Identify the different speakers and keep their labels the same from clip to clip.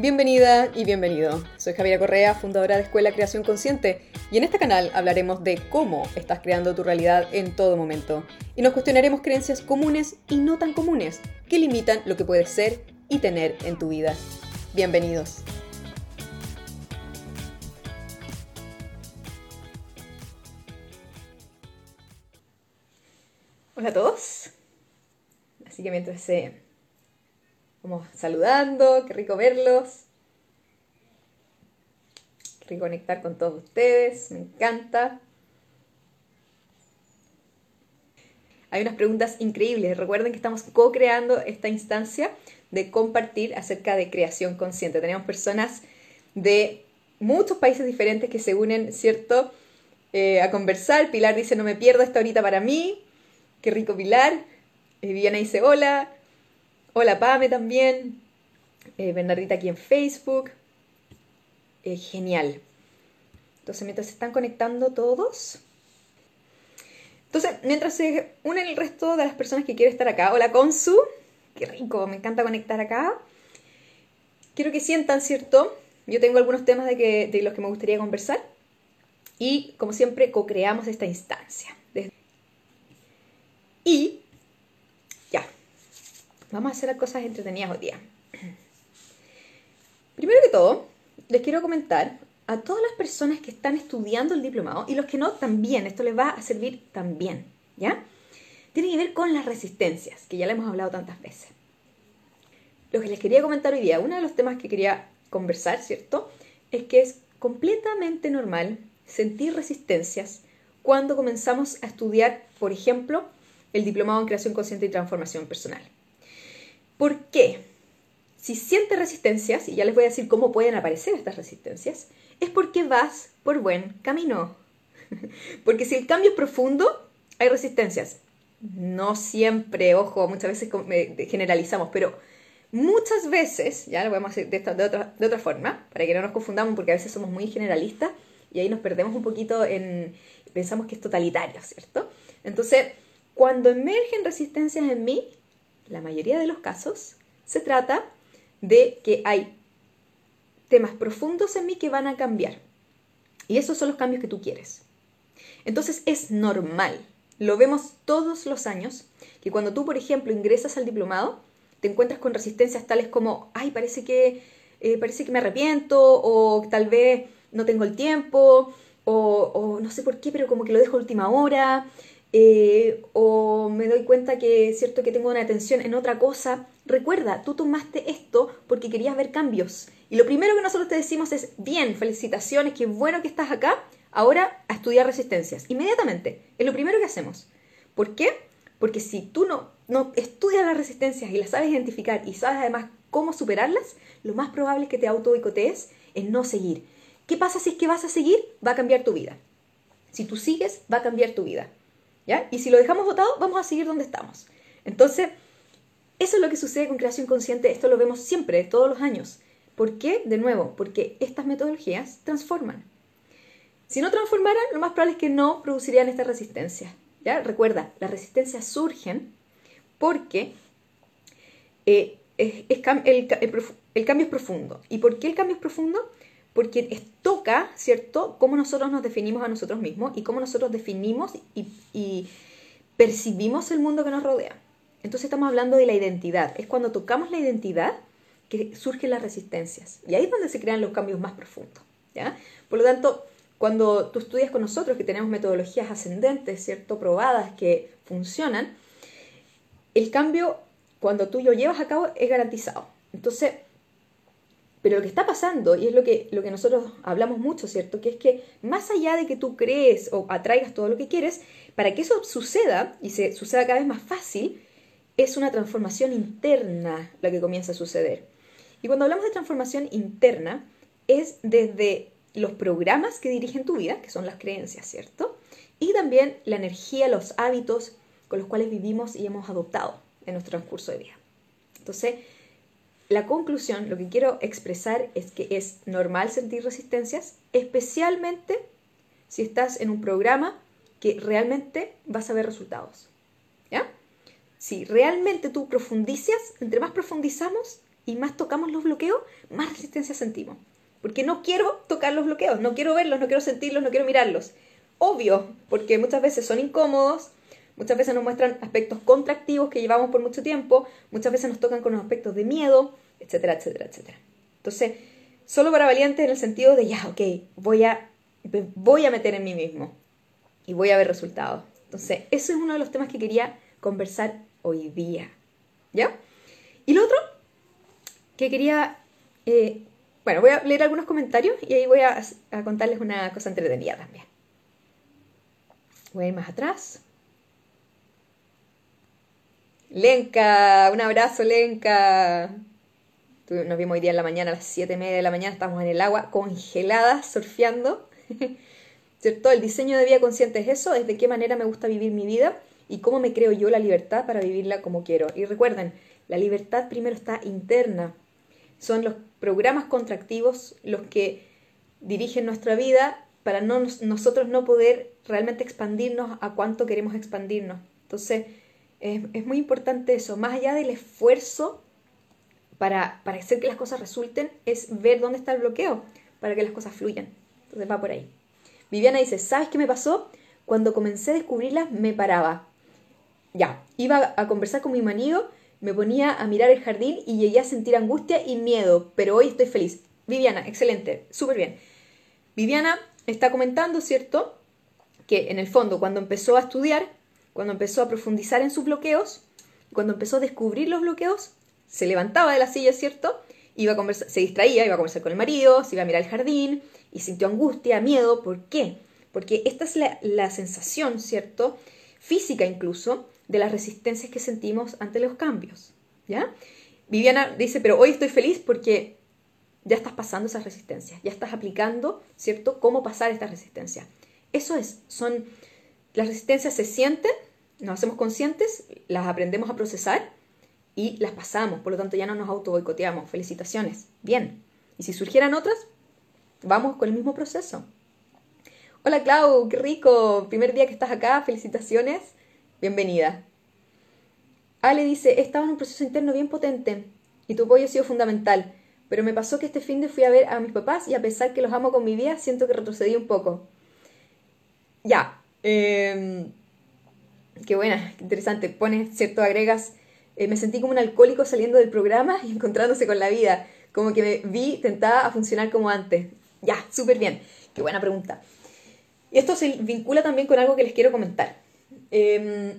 Speaker 1: Bienvenida y bienvenido. Soy Javiera Correa, fundadora de Escuela Creación Consciente, y en este canal hablaremos de cómo estás creando tu realidad en todo momento. Y nos cuestionaremos creencias comunes y no tan comunes que limitan lo que puedes ser y tener en tu vida. Bienvenidos. Hola a todos. Así que mientras se Vamos saludando, qué rico verlos. Qué rico conectar con todos ustedes, me encanta. Hay unas preguntas increíbles. Recuerden que estamos co-creando esta instancia de compartir acerca de creación consciente. Tenemos personas de muchos países diferentes que se unen, ¿cierto? Eh, a conversar. Pilar dice, no me pierdo esta horita para mí. Qué rico Pilar. Eh, Viviana dice, hola. Hola Pame también. Eh, Bernardita aquí en Facebook. Eh, genial. Entonces, mientras se están conectando todos. Entonces, mientras se unen el resto de las personas que quieren estar acá. Hola Consu. Qué rico, me encanta conectar acá. Quiero que sientan, ¿cierto? Yo tengo algunos temas de, que, de los que me gustaría conversar. Y, como siempre, co-creamos esta instancia. Y Vamos a hacer cosas entretenidas hoy día. Primero que todo, les quiero comentar a todas las personas que están estudiando el diplomado y los que no también, esto les va a servir también, ¿ya? Tiene que ver con las resistencias, que ya le hemos hablado tantas veces. Lo que les quería comentar hoy día, uno de los temas que quería conversar, ¿cierto? Es que es completamente normal sentir resistencias cuando comenzamos a estudiar, por ejemplo, el diplomado en creación consciente y transformación personal. ¿Por qué? Si sientes resistencias, y ya les voy a decir cómo pueden aparecer estas resistencias, es porque vas por buen camino. porque si el cambio es profundo, hay resistencias. No siempre, ojo, muchas veces generalizamos, pero muchas veces, ya lo podemos de, de, otra, de otra forma, para que no nos confundamos, porque a veces somos muy generalistas y ahí nos perdemos un poquito en, pensamos que es totalitario, ¿cierto? Entonces, cuando emergen resistencias en mí, la mayoría de los casos, se trata de que hay temas profundos en mí que van a cambiar. Y esos son los cambios que tú quieres. Entonces es normal, lo vemos todos los años, que cuando tú, por ejemplo, ingresas al diplomado, te encuentras con resistencias tales como, ay, parece que, eh, parece que me arrepiento, o tal vez no tengo el tiempo, o, o, no sé por qué, pero como que lo dejo a última hora, eh, o me doy cuenta que es cierto que tengo una atención en otra cosa. Recuerda, tú tomaste esto porque querías ver cambios. Y lo primero que nosotros te decimos es, bien, felicitaciones, qué bueno que estás acá, ahora a estudiar resistencias. Inmediatamente, es lo primero que hacemos. ¿Por qué? Porque si tú no, no estudias las resistencias y las sabes identificar y sabes además cómo superarlas, lo más probable es que te auto boicotees en no seguir. ¿Qué pasa si es que vas a seguir? Va a cambiar tu vida. Si tú sigues, va a cambiar tu vida. Y si lo dejamos votado, vamos a seguir donde estamos. Entonces, eso es lo que sucede con creación consciente, esto lo vemos siempre, todos los años. ¿Por qué? De nuevo, porque estas metodologías transforman. Si no transformaran, lo más probable es que no producirían esta resistencia. ¿ya? Recuerda, las resistencias surgen porque eh, el, el cambio es profundo. ¿Y por qué el cambio es profundo? Porque toca, ¿cierto?, cómo nosotros nos definimos a nosotros mismos y cómo nosotros definimos y, percibimos el mundo que nos rodea. Entonces estamos hablando de la identidad. Es cuando tocamos la identidad que surgen las resistencias. Y ahí es donde se crean los cambios más profundos. ¿ya? Por lo tanto, cuando tú estudias con nosotros, que tenemos metodologías ascendentes, ¿cierto? Probadas que funcionan, el cambio, cuando tú lo llevas a cabo, es garantizado. Entonces, pero lo que está pasando, y es lo que, lo que nosotros hablamos mucho, ¿cierto? Que es que más allá de que tú crees o atraigas todo lo que quieres, para que eso suceda y se suceda cada vez más fácil, es una transformación interna la que comienza a suceder. Y cuando hablamos de transformación interna, es desde los programas que dirigen tu vida, que son las creencias, ¿cierto? Y también la energía, los hábitos con los cuales vivimos y hemos adoptado en nuestro transcurso de vida. Entonces, la conclusión, lo que quiero expresar es que es normal sentir resistencias, especialmente si estás en un programa que realmente vas a ver resultados. ¿Ya? Si realmente tú profundizas, entre más profundizamos, y más tocamos los bloqueos, más resistencia sentimos. Porque no quiero tocar los bloqueos, no quiero verlos, no quiero sentirlos, no quiero mirarlos. Obvio, porque muchas veces son incómodos, muchas veces nos muestran aspectos contractivos que llevamos por mucho tiempo, muchas veces nos tocan con los aspectos de miedo, etcétera, etcétera, etcétera. Entonces, solo para valientes en el sentido de, ya, ok, voy a, voy a meter en mí mismo y voy a ver resultados. Entonces, eso es uno de los temas que quería conversar hoy día. ¿Ya? Y lo otro que quería eh, bueno, voy a leer algunos comentarios y ahí voy a, contarles una cosa entretenida también. Voy a ir más atrás. Lenka, un abrazo, Lenka. Nos vimos hoy día en la mañana, a las 7 y media de la mañana, estamos en el agua, congeladas, surfeando. ¿Cierto? El diseño de vida consciente es eso, es de qué manera me gusta vivir mi vida y cómo me creo yo la libertad para vivirla como quiero. Y recuerden, la libertad primero está interna, son los programas contractivos los que dirigen nuestra vida para no, nosotros no poder realmente expandirnos a cuánto queremos expandirnos. Entonces, es, muy importante eso, más allá del esfuerzo para, para hacer que las cosas resulten, es ver dónde está el bloqueo para que las cosas fluyan. Entonces va por ahí. Viviana dice, ¿sabes qué me pasó? Cuando comencé a descubrirlas me paraba. Ya, iba a conversar con mi marido me ponía a mirar el jardín y llegué a sentir angustia y miedo, pero hoy estoy feliz. Viviana, excelente, súper bien. Viviana está comentando, ¿cierto? Que en el fondo, cuando empezó a estudiar, cuando empezó a profundizar en sus bloqueos, cuando empezó a descubrir los bloqueos, se levantaba de la silla, ¿cierto? Iba a conversar, se distraía, iba a conversar con el marido, se iba a mirar el jardín y sintió angustia, miedo. ¿Por qué? Porque esta es la, sensación, ¿cierto? Física incluso, de las resistencias que sentimos ante los cambios. ¿Ya? Viviana dice, pero hoy estoy feliz porque ya estás pasando esas resistencias, ya estás aplicando, ¿cierto?, cómo pasar estas resistencias. Eso es, son, las resistencias se sienten, nos hacemos conscientes, las aprendemos a procesar y las pasamos, por lo tanto ya no nos auto boicoteamos. Felicitaciones, bien. Y si surgieran otras, vamos con el mismo proceso. Hola Clau, qué rico, primer día que estás acá, felicitaciones. Bienvenida. Ale dice, he estado en un proceso interno bien potente y tu apoyo ha sido fundamental, pero me pasó que este fin de fui a ver a mis papás y a pesar que los amo con mi vida, siento que retrocedí un poco. Ya. Em, qué buena, qué interesante. Pones, cierto, agregas, eh, me sentí como un alcohólico saliendo del programa y encontrándose con la vida, como que me vi tentada a funcionar como antes. Ya, súper bien. Qué buena pregunta. Y esto se vincula también con algo que les quiero comentar. Em,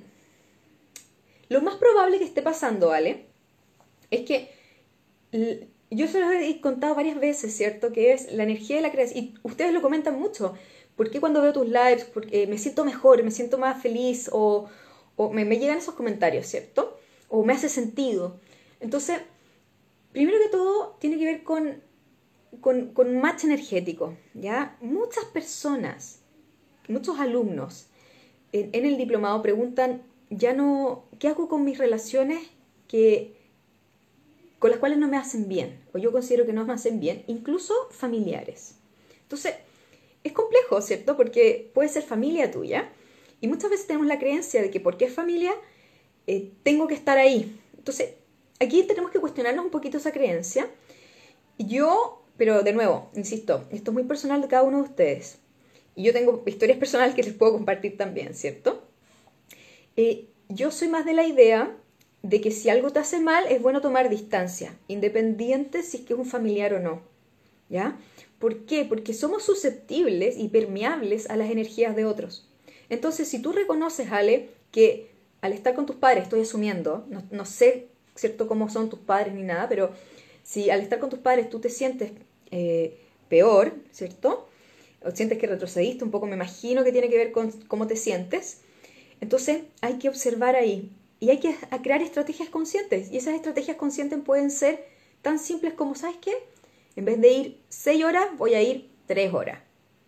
Speaker 1: lo más probable que esté pasando, ¿vale? Es que yo se lo he contado varias veces, ¿cierto? Que es la energía de la creación. Y ustedes lo comentan mucho. ¿Por qué cuando veo tus lives porque me siento mejor, me siento más feliz o, me, llegan esos comentarios, ¿cierto? O me hace sentido. Entonces, primero que todo, tiene que ver con, con, con match energético, ¿ya? Muchas personas, muchos alumnos en, el diplomado preguntan, ya no, ¿qué hago con mis relaciones que con las cuales no me hacen bien o yo considero que no me hacen bien, incluso familiares? Entonces, es complejo, ¿cierto? Porque puede ser familia tuya y muchas veces tenemos la creencia de que porque es familia, eh, tengo que estar ahí. Entonces, aquí tenemos que cuestionarnos un poquito esa creencia. Yo, pero de nuevo, insisto, esto es muy personal de cada uno de ustedes. Y yo tengo historias personales que les puedo compartir también, ¿cierto? Eh, yo soy más de la idea de que si algo te hace mal es bueno tomar distancia, independiente si es que es un familiar o no. ¿Por qué? Porque somos susceptibles y permeables a las energías de otros. Entonces, si tú reconoces, Ale, que al estar con tus padres, estoy asumiendo, no, sé, ¿cierto?, cómo son tus padres ni nada, pero si al estar con tus padres tú te sientes eh, peor, ¿cierto? o sientes que retrocediste un poco, me imagino que tiene que ver con cómo te sientes. Entonces hay que observar ahí y hay que crear estrategias conscientes. Y esas estrategias conscientes pueden ser tan simples como, ¿sabes qué? En vez de ir seis horas, voy a ir tres horas.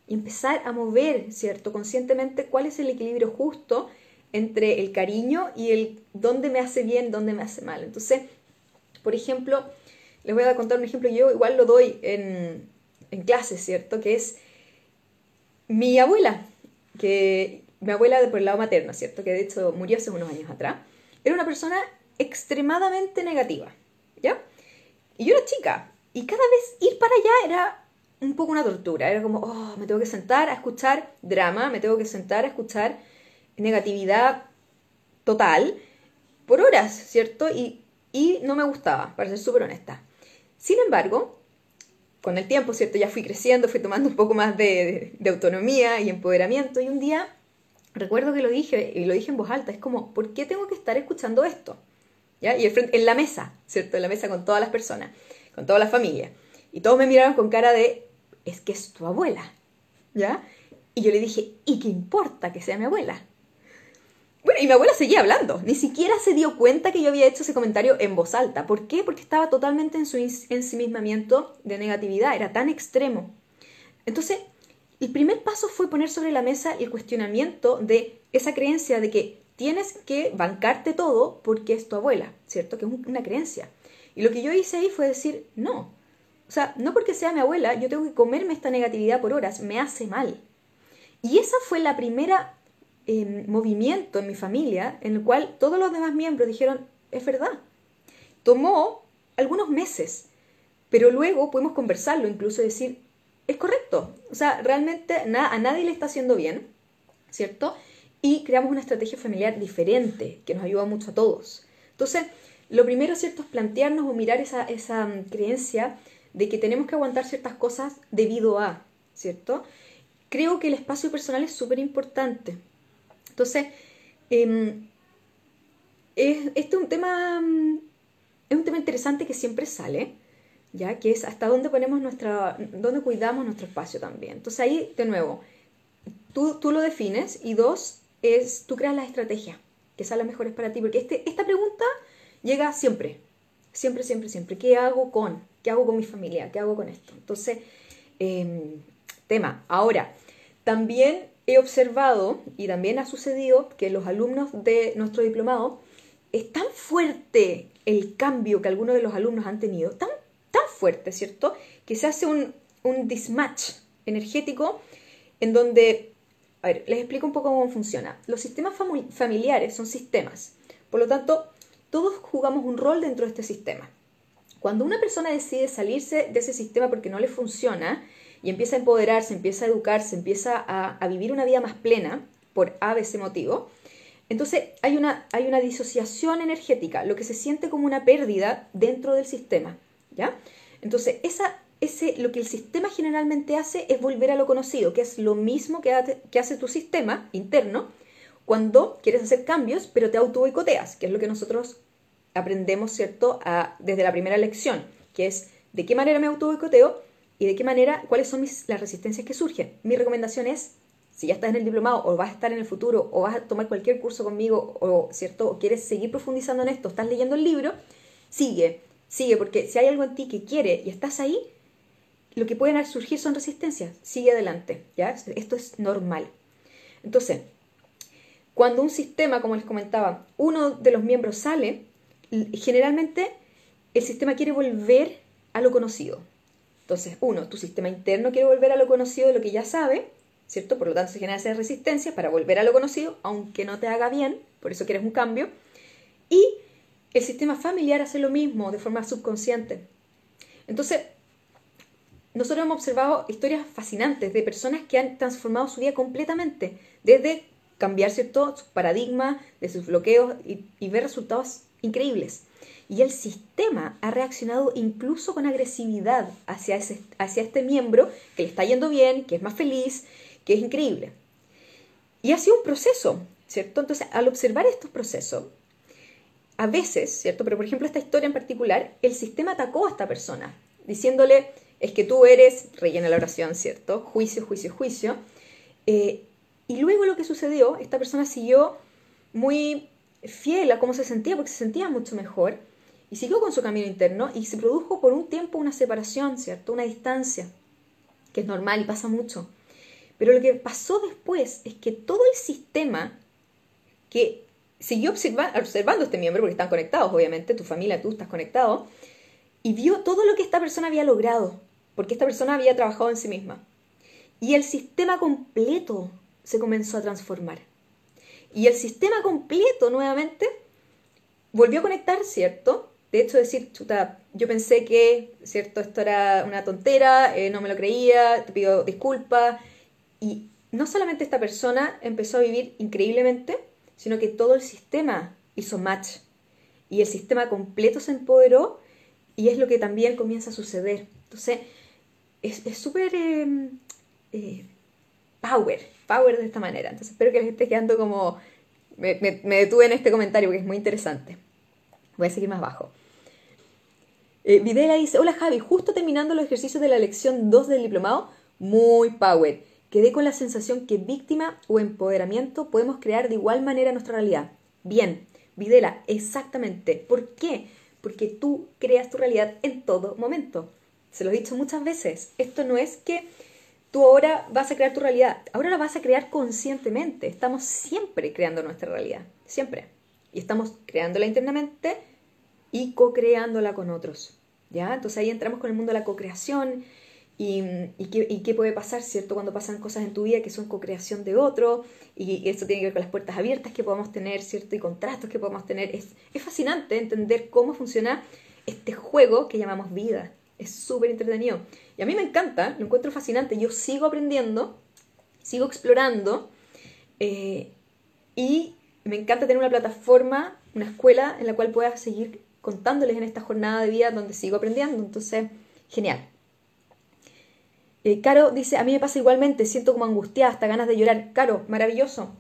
Speaker 1: Y empezar a mover, ¿cierto? Conscientemente cuál es el equilibrio justo entre el cariño y el dónde me hace bien, dónde me hace mal. Entonces, por ejemplo, les voy a contar un ejemplo, yo igual lo doy en, en clases, ¿cierto? Que es mi abuela, que mi abuela por el lado materno, ¿cierto? Que de hecho murió hace unos años atrás, era una persona extremadamente negativa, ¿ya? Y yo era chica, y cada vez ir para allá era un poco una tortura. Era como, oh, me tengo que sentar a escuchar drama, me tengo que sentar a escuchar negatividad total por horas, ¿cierto? Y, y no me gustaba, para ser súper honesta. Sin embargo, con el tiempo, ¿cierto? Ya fui creciendo, fui tomando un poco más de, autonomía y empoderamiento y un día recuerdo que lo dije y lo dije en voz alta, es como, ¿por qué tengo que estar escuchando esto? ¿Ya? Y en la mesa, ¿cierto? En la mesa con todas las personas, con toda la familia. Y todos me miraron con cara de, es que es tu abuela, ¿ya? Y yo le dije, ¿y qué importa que sea mi abuela? Bueno, y mi abuela seguía hablando, ni siquiera se dio cuenta que yo había hecho ese comentario en voz alta. ¿Por qué? Porque estaba totalmente en su ensimismamiento de negatividad, era tan extremo. Entonces, el primer paso fue poner sobre la mesa el cuestionamiento de esa creencia de que tienes que bancarte todo porque es tu abuela, ¿cierto? Que es una creencia. Y lo que yo hice ahí fue decir, no, o sea, no porque sea mi abuela, yo tengo que comerme esta negatividad por horas, me hace mal. Y esa fue la primera eh, movimiento en mi familia en el cual todos los demás miembros dijeron, es verdad. Tomó algunos meses, pero luego pudimos conversarlo, incluso decir, es correcto. O sea, realmente a nadie le está haciendo bien, ¿cierto? Y creamos una estrategia familiar diferente que nos ayuda mucho a todos. Entonces, lo primero, ¿cierto?, es plantearnos o mirar esa, esa mm, creencia de que tenemos que aguantar ciertas cosas debido a, ¿cierto? Creo que el espacio personal es súper importante. Entonces, em, es, este es un tema, mm, es un tema interesante que siempre sale, ya que es hasta dónde ponemos nuestra, dónde cuidamos nuestro espacio también. Entonces ahí, de nuevo, tú, tú lo defines y dos, es tú creas la estrategia que sea la mejor para ti, porque este, esta pregunta llega siempre, siempre, siempre, siempre. ¿Qué hago con? ¿Qué hago con mi familia? ¿Qué hago con esto? Entonces, em, tema. Ahora, también he observado y también ha sucedido que los alumnos de nuestro diplomado es tan fuerte el cambio que algunos de los alumnos han tenido, tan, tan fuerte, ¿cierto? Que se hace un, un dismatch energético en donde, a ver, les explico un poco cómo funciona. Los sistemas familiares son sistemas, por lo tanto, todos jugamos un rol dentro de este sistema. Cuando una persona decide salirse de ese sistema porque no le funciona y empieza a empoderarse, empieza a educarse, empieza a, vivir una vida más plena por ABC motivo, entonces hay una, hay una disociación energética, lo que se siente como una pérdida dentro del sistema. ¿ya? Entonces, esa, ese, lo que el sistema generalmente hace es volver a lo conocido, que es lo mismo que, que hace tu sistema interno, cuando quieres hacer cambios, pero te auto boicoteas, que es lo que nosotros aprendemos, ¿cierto?, desde la primera lección, que es de qué manera me auto boicoteo y de qué manera, cuáles son las resistencias que surgen. Mi recomendación es, si ya estás en el diplomado o vas a estar en el futuro o vas a tomar cualquier curso conmigo o, ¿cierto?, o quieres seguir profundizando en esto, estás leyendo el libro, sigue, sigue, porque si hay algo en ti que quiere y estás ahí, lo que pueden surgir son resistencias. Sigue adelante, ¿ya? Esto es normal. Entonces, cuando un sistema, como les comentaba, uno de los miembros sale, generalmente el sistema quiere volver a lo conocido. Entonces, uno, tu sistema interno quiere volver a lo conocido de lo que ya sabe, ¿cierto? Por lo tanto, se genera esa resistencia para volver a lo conocido, aunque no te haga bien, por eso quieres un cambio. Y el sistema familiar hace lo mismo de forma subconsciente. Entonces, nosotros hemos observado historias fascinantes de personas que han transformado su vida completamente, desde cambiar cierto su paradigma de sus bloqueos y, ver resultados increíbles. Y el sistema ha reaccionado incluso con agresividad hacia, ese, hacia este miembro que le está yendo bien, que es más feliz, que es increíble. Y ha sido un proceso, ¿cierto? Entonces, al observar estos procesos, a veces, ¿cierto? Pero por ejemplo, esta historia en particular, el sistema atacó a esta persona, diciéndole, es que tú eres, rellena la oración, ¿cierto? Juicio, juicio, juicio. Eh, y luego lo que sucedió, esta persona siguió muy fiel a cómo se sentía, porque se sentía mucho mejor, y siguió con su camino interno y se produjo por un tiempo una separación, ¿cierto? Una distancia, que es normal y pasa mucho. Pero lo que pasó después es que todo el sistema que siguió observando a este miembro, porque están conectados, obviamente, tu familia, tú estás conectado, y vio todo lo que esta persona había logrado, porque esta persona había trabajado en sí misma. Y el sistema completo se comenzó a transformar. Y el sistema completo nuevamente volvió a conectar, ¿cierto? de hecho decir, chuta, yo pensé que, ¿cierto? Esto era una tontera, eh, no me lo creía, te pido disculpas. Y no solamente esta persona empezó a vivir increíblemente, sino que todo el sistema hizo match. Y el sistema completo se empoderó y es lo que también comienza a suceder. Entonces, es súper em, eh, power, power de esta manera. Entonces, espero que les esté quedando como... Me, detuve en este comentario porque es muy interesante. Voy a seguir más abajo. Eh, Videla dice, hola Javi, justo terminando los ejercicios de la lección 2 del diplomado, muy power. Quedé con la sensación que víctima o empoderamiento podemos crear de igual manera nuestra realidad. Bien, Videla, exactamente. ¿Por qué? Porque tú creas tu realidad en todo momento. Se lo he dicho muchas veces. Esto no es que tú ahora vas a crear tu realidad, ahora la vas a crear conscientemente. Estamos siempre creando nuestra realidad, siempre. Y estamos creándola internamente y co-creándola con otros. ¿Ya? Entonces ahí entramos con el mundo de la co-creación y, qué, puede pasar, ¿cierto? Cuando pasan cosas en tu vida que son co-creación de otro y esto tiene que ver con las puertas abiertas que podemos tener, ¿cierto? Y contratos que podemos tener. Es, es fascinante entender cómo funciona este juego que llamamos vida. Es súper entretenido. Y a mí me encanta, lo encuentro fascinante. Yo sigo aprendiendo, sigo explorando eh, y me encanta tener una plataforma, una escuela en la cual pueda seguir contándoles en esta jornada de vida donde sigo aprendiendo. Entonces, genial. Eh, Caro dice, a mí me pasa igualmente, siento como angustiada, hasta ganas de llorar. Caro, maravilloso.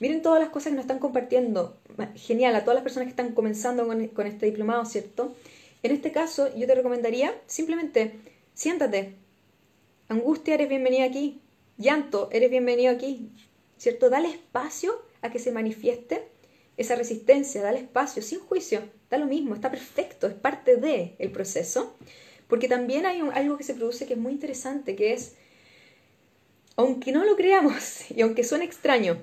Speaker 1: Miren todas las cosas que nos están compartiendo. Genial, a todas las personas que están comenzando con, con este diplomado, ¿cierto? En este caso, yo te recomendaría simplemente siéntate. Angustia, eres bienvenido aquí. Llanto, eres bienvenido aquí. ¿Cierto? Dale espacio a que se manifieste esa resistencia, dale espacio, sin juicio, da lo mismo, está perfecto, es parte del el proceso, porque también hay algo que se produce que es muy interesante, que es, aunque no lo creamos y aunque suene extraño,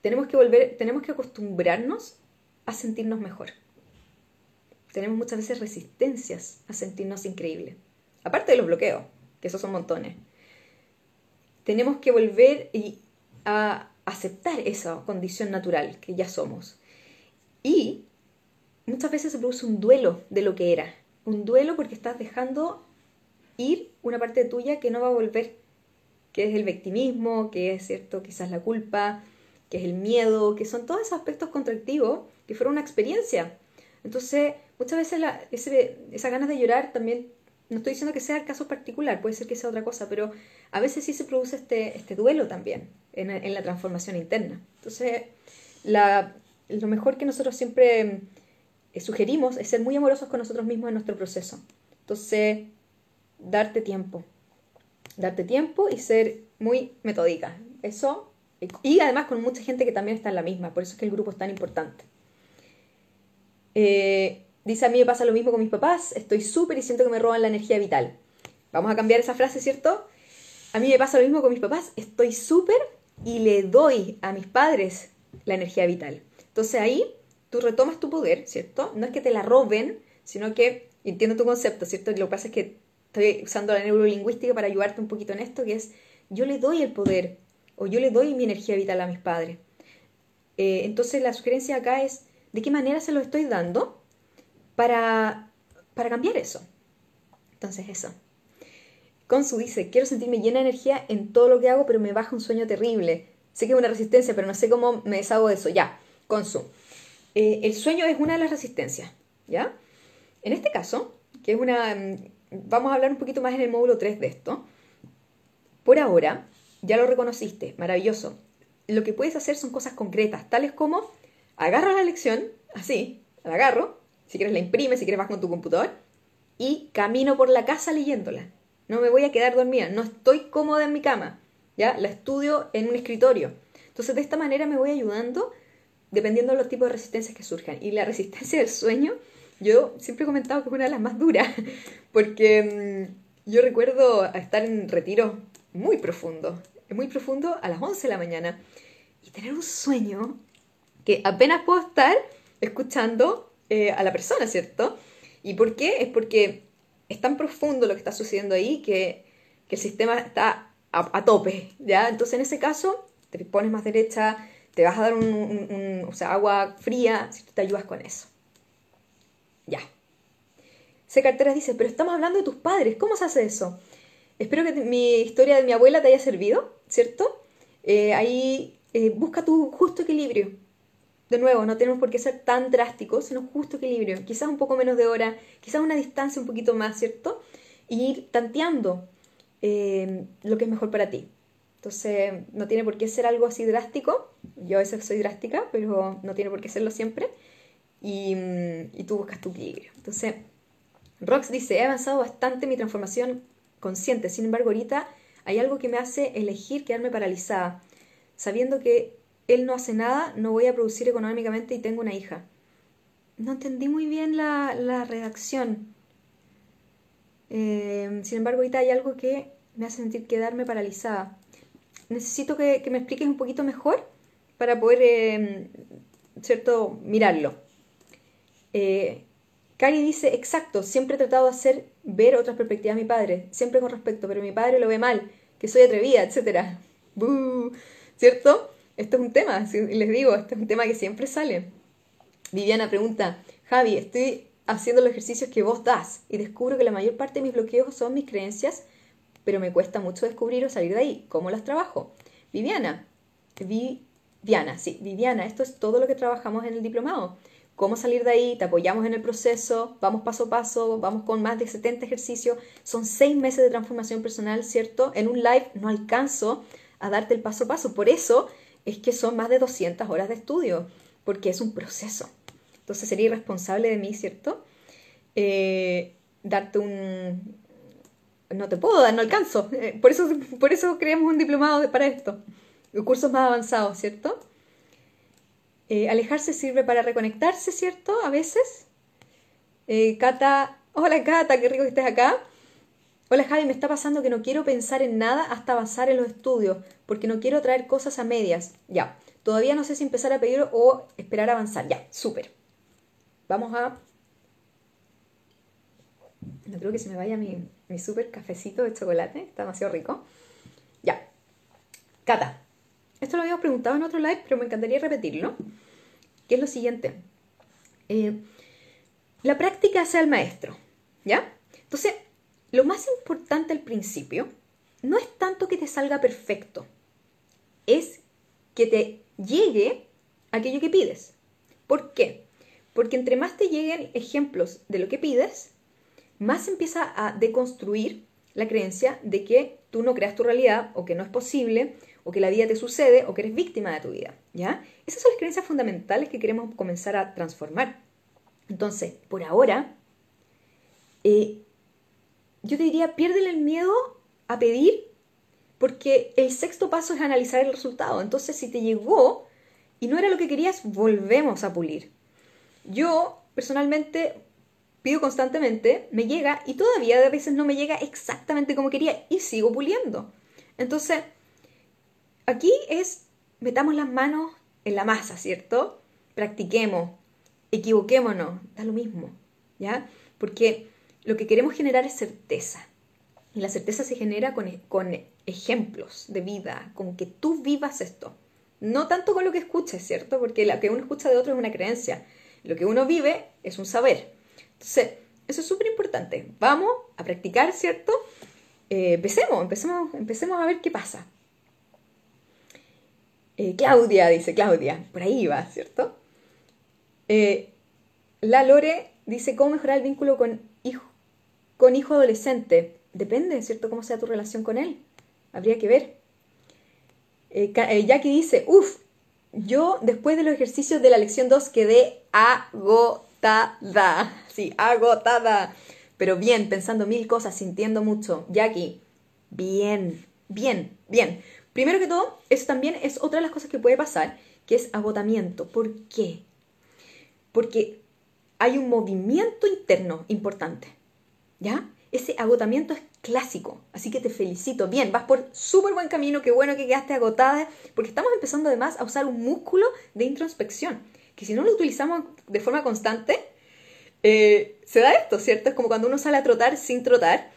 Speaker 1: tenemos que volver, tenemos que acostumbrarnos a sentirnos mejor. Tenemos muchas veces resistencias a sentirnos increíbles, aparte de los bloqueos, que esos son montones. Tenemos que volver y a aceptar esa condición natural que ya somos. Y muchas veces se produce un duelo de lo que era. Un duelo porque estás dejando ir una parte tuya que no va a volver, que es el victimismo, que es cierto, quizás la culpa, que es el miedo, que son todos esos aspectos contractivos que fueron una experiencia. Entonces, muchas veces la, ese, esa ganas de llorar también, no estoy diciendo que sea el caso particular, puede ser que sea otra cosa, pero a veces sí se produce este, este duelo también en, la transformación interna. Entonces, lo mejor que nosotros siempre eh, sugerimos es ser muy amorosos con nosotros mismos en nuestro proceso. Entonces, darte tiempo. Darte tiempo y ser muy metódica. Eso, y además con mucha gente que también está en la misma, por eso es que el grupo es tan importante. Eh, dice, a mí me pasa lo mismo con mis papás, estoy súper y siento que me roban la energía vital. Vamos a cambiar esa frase, ¿cierto? A mí me pasa lo mismo con mis papás, estoy súper y le doy a mis padres la energía vital. Entonces ahí tú retomas tu poder, ¿cierto? No es que te la roben, sino que, entiendo tu concepto, ¿cierto? Lo que pasa es que estoy usando la neurolingüística para ayudarte un poquito en esto, que es yo le doy el poder o yo le doy mi energía vital a mis padres. Eh, entonces la sugerencia acá es de qué manera se lo estoy dando para, para cambiar eso. Entonces eso. Consu dice, quiero sentirme llena de energía en todo lo que hago, pero me baja un sueño terrible. Sé que es una resistencia, pero no sé cómo me deshago de eso. Ya, Consu. Eh, el sueño es una de las resistencias, ¿ya? En este caso, que es una... Mm, vamos a hablar un poquito más en el módulo 3 de esto. Por ahora, ya lo reconociste, maravilloso. Lo que puedes hacer son cosas concretas, tales como agarro la lección, así, la agarro, si quieres la imprime, si quieres vas con tu computador, y camino por la casa leyéndola no me voy a quedar dormida, no estoy cómoda en mi cama, ¿ya? La estudio en un escritorio. Entonces, de esta manera me voy ayudando dependiendo de los tipos de resistencias que surjan. Y la resistencia del sueño, yo siempre he comentado que es una de las más duras, porque mm, yo recuerdo estar en retiro muy profundo, muy profundo a las 11 de la mañana, y tener un sueño que apenas puedo estar escuchando eh, a la persona, ¿cierto? ¿Y por qué? Es porque es tan profundo lo que está sucediendo ahí que, el sistema está a, tope, ¿ya? Entonces en ese caso te pones más derecha, te vas a dar un, agua fría, si te ayudas con eso. Ya. C. Carteras dice, pero estamos hablando de tus padres, ¿cómo se hace eso? Espero que mi historia de mi abuela te haya servido, ¿cierto? Eh, ahí eh, busca tu justo equilibrio. De nuevo, no tenemos por qué ser tan drásticos, sino justo equilibrio. Quizás un poco menos de hora, quizás una distancia un poquito más, ¿cierto? Y ir tanteando eh, lo que es mejor para ti. Entonces, no tiene por qué ser algo así drástico. Yo a veces soy drástica, pero no tiene por qué serlo siempre. Y, tú buscas tu equilibrio. Entonces, Rox dice, he avanzado bastante mi transformación consciente. Sin embargo, ahorita hay algo que me hace elegir quedarme paralizada, sabiendo que él no hace nada, no voy a producir económicamente y tengo una hija. No entendí muy bien la, la redacción. Eh, sin embargo, ahorita hay algo que me hace sentir quedarme paralizada. Necesito que, me expliques un poquito mejor para poder, eh, ¿cierto?, mirarlo. Eh, Cari dice, exacto, siempre he tratado de hacer ver otras perspectivas a mi padre, siempre con respecto, pero mi padre lo ve mal, que soy atrevida, etc. ¿Cierto? Esto es un tema, les digo, esto es un tema que siempre sale. Viviana pregunta, Javi, estoy haciendo los ejercicios que vos das y descubro que la mayor parte de mis bloqueos son mis creencias, pero me cuesta mucho descubrir o salir de ahí. ¿Cómo las trabajo? Viviana, Viviana, sí, Viviana, esto es todo lo que trabajamos en el diplomado cómo salir de ahí, te apoyamos en el proceso, vamos paso a paso, vamos con más de 70 ejercicios, son seis meses de transformación personal, ¿cierto? En un live no alcanzo a darte el paso a paso, por eso es que son más de 200 horas de estudio, porque es un proceso. Entonces sería irresponsable de mí, ¿cierto? Eh, darte un... No te puedo dar, no alcanzo. Eh, por, eso, por eso creamos un diplomado para esto. Cursos más avanzados, ¿cierto? Eh, alejarse sirve para reconectarse, ¿cierto? A veces. Cata, hola Cata, qué rico que estés acá. Hola Javi, me está pasando que no quiero pensar en nada hasta avanzar en los estudios, porque no quiero traer cosas a medias. Ya, todavía no sé si empezar a pedir o esperar a avanzar. Ya, súper. Vamos a... No creo que se me vaya mi, mi súper cafecito de chocolate, está demasiado rico. Ya. Cata, esto lo habíamos preguntado en otro live, pero me encantaría repetirlo, que es lo siguiente. Eh, la práctica hace al maestro, ¿ya? Entonces, lo más importante al principio no es tanto que te salga perfecto, es que te llegue aquello que pides. ¿Por qué? Porque entre más te lleguen ejemplos de lo que pides, más empieza a deconstruir la creencia de que tú no creas tu realidad o que no es posible o que la vida te sucede o que eres víctima de tu vida, ¿ya? Esas son las creencias fundamentales que queremos comenzar a transformar. Entonces, por ahora, eh, yo te diría, piérdele el miedo a pedir porque el sexto paso es analizar el resultado. Entonces, si te llegó y no era lo que querías, volvemos a pulir. Yo, personalmente, pido constantemente, me llega y todavía a veces no me llega exactamente como quería y sigo puliendo. Entonces, aquí es, metamos las manos en la masa, ¿cierto? Practiquemos, equivoquémonos, da lo mismo, ¿ya? Porque lo que queremos generar es certeza. Y la certeza se genera con, con ejemplos de vida, con que tú vivas esto. No tanto con lo que escuches, ¿cierto? Porque lo que uno escucha de otro es una creencia. Lo que uno vive es un saber. Entonces, eso es súper importante. Vamos a practicar, ¿cierto? Eh, empecemos, empecemos, empecemos a ver qué pasa. Eh, Claudia, dice Claudia, por ahí va, ¿cierto? Eh, la Lore dice, ¿cómo mejorar el vínculo con hijo, con hijo adolescente? Depende, ¿cierto? Cómo sea tu relación con él. Habría que ver. Eh, Jackie dice, uff, yo después de los ejercicios de la lección 2 quedé agotada. Sí, agotada. Pero bien, pensando mil cosas, sintiendo mucho. Jackie, bien, bien, bien. Primero que todo, eso también es otra de las cosas que puede pasar, que es agotamiento. ¿Por qué? Porque hay un movimiento interno importante. ¿Ya? Ese agotamiento es clásico, así que te felicito. Bien, vas por súper buen camino, qué bueno que quedaste agotada, porque estamos empezando además a usar un músculo de introspección, que si no lo utilizamos de forma constante, eh, se da esto, ¿cierto? Es como cuando uno sale a trotar sin trotar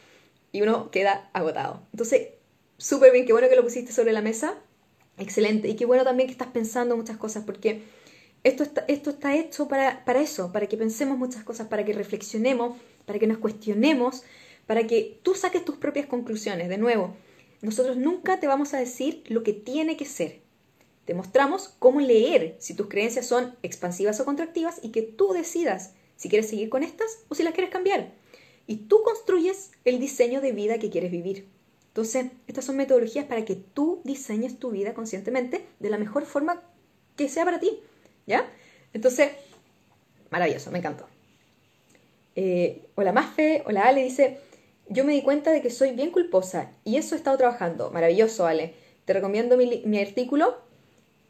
Speaker 1: y uno queda agotado. Entonces, súper bien, qué bueno que lo pusiste sobre la mesa. Excelente. Y qué bueno también que estás pensando muchas cosas, porque esto está, esto está hecho para, para eso, para que pensemos muchas cosas, para que reflexionemos, para que nos cuestionemos, para que tú saques tus propias conclusiones. De nuevo, nosotros nunca te vamos a decir lo que tiene que ser. Te mostramos cómo leer si tus creencias son expansivas o contractivas y que tú decidas si quieres seguir con estas o si las quieres cambiar. Y tú construyes el diseño de vida que quieres vivir. Entonces, estas son metodologías para que tú diseñes tu vida conscientemente de la mejor forma que sea para ti. ¿Ya? Entonces, maravilloso, me encantó. Eh, hola Mafe, hola Ale, dice, yo me di cuenta de que soy bien culposa y eso he estado trabajando. Maravilloso, Ale. Te recomiendo mi, artículo,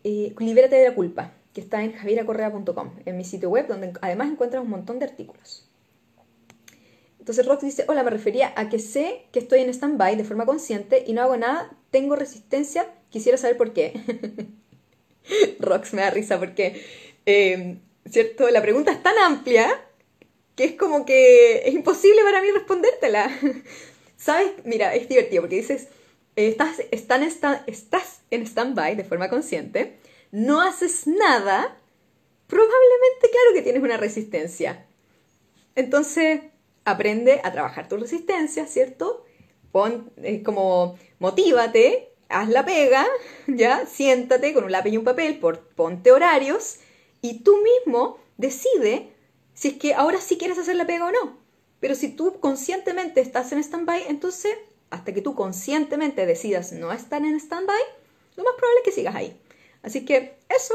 Speaker 1: eh, Libérate de la culpa, que está en javieracorrea.com, en mi sitio web, donde además encuentras un montón de artículos. Entonces Rox dice, hola, me refería a que sé que estoy en stand-by de forma consciente y no hago nada, tengo resistencia, quisiera saber por qué. Rox me da risa porque, eh, ¿cierto? La pregunta es tan amplia es como que es imposible para mí respondértela. ¿Sabes? Mira, es divertido porque dices, estás, están, estás en stand-by de forma consciente, no haces nada, probablemente claro que tienes una resistencia. Entonces, aprende a trabajar tu resistencia, ¿cierto? Pon, como motívate, haz la pega, ya, siéntate con un lápiz y un papel, por, ponte horarios y tú mismo decide si es que ahora sí quieres hacer la pega o no. Pero si tú conscientemente estás en stand-by, entonces hasta que tú conscientemente decidas no estar en stand-by, lo más probable es que sigas ahí. Así que eso,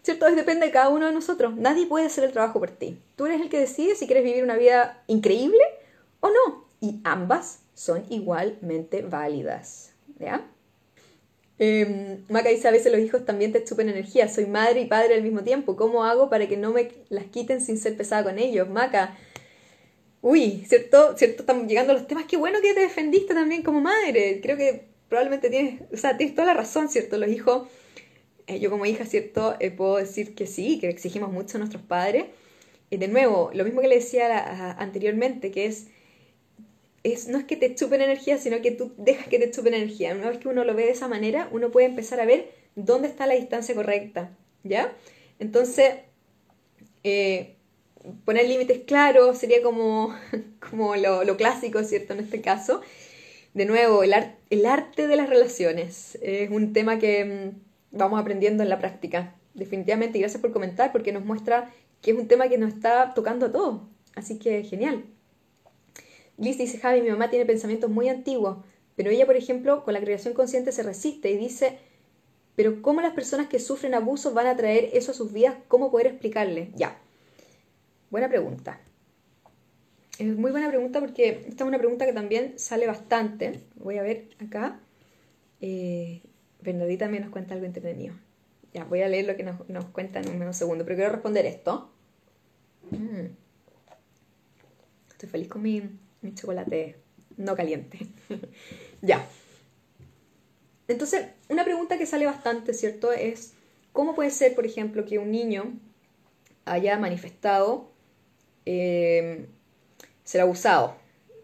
Speaker 1: ¿cierto? Depende de cada uno de nosotros. Nadie puede hacer el trabajo por ti. Tú eres el que decide si quieres vivir una vida increíble o no. Y ambas son igualmente válidas. ¿Ya? Eh, Maca dice, a veces los hijos también te chupen energía. Soy madre y padre al mismo tiempo. ¿Cómo hago para que no me las quiten sin ser pesada con ellos? Maca. Uy, ¿cierto? ¿Cierto? Estamos llegando a los temas. Qué bueno que te defendiste también como madre. Creo que probablemente tienes, o sea, tienes toda la razón, ¿cierto? Los hijos, eh, yo como hija, ¿cierto? Eh, puedo decir que sí, que exigimos mucho a nuestros padres. Y de nuevo, lo mismo que le decía anteriormente, que es no es que te chupen energía, sino que tú dejas que te chupen energía. Una vez que uno lo ve de esa manera, uno puede empezar a ver dónde está la distancia correcta, ¿ya? Entonces, eh, poner límites claros sería como, como lo, clásico, ¿cierto? En este caso. De nuevo, el, el arte de las relaciones es un tema que mm, vamos aprendiendo en la práctica. Definitivamente, y gracias por comentar, porque nos muestra que es un tema que nos está tocando a todos. Así que genial. Liz dice, Javi, mi mamá tiene pensamientos muy antiguos, pero ella, por ejemplo, con la creación consciente se resiste y dice, pero ¿cómo las personas que sufren abusos van a traer eso a sus vidas? ¿Cómo poder explicarle? Ya. Buena pregunta. Es muy buena pregunta porque esta es una pregunta que también sale bastante. Voy a ver acá. Eh, Bernadita también nos cuenta algo entretenido. Ya, voy a leer lo que nos, nos cuenta en un menos segundo, pero quiero responder esto. Mm. Estoy feliz con mi, mi chocolate no caliente. ya. Entonces, una pregunta que sale bastante, ¿cierto? Es, ¿cómo puede ser, por ejemplo, que un niño haya manifestado eh, ser abusado?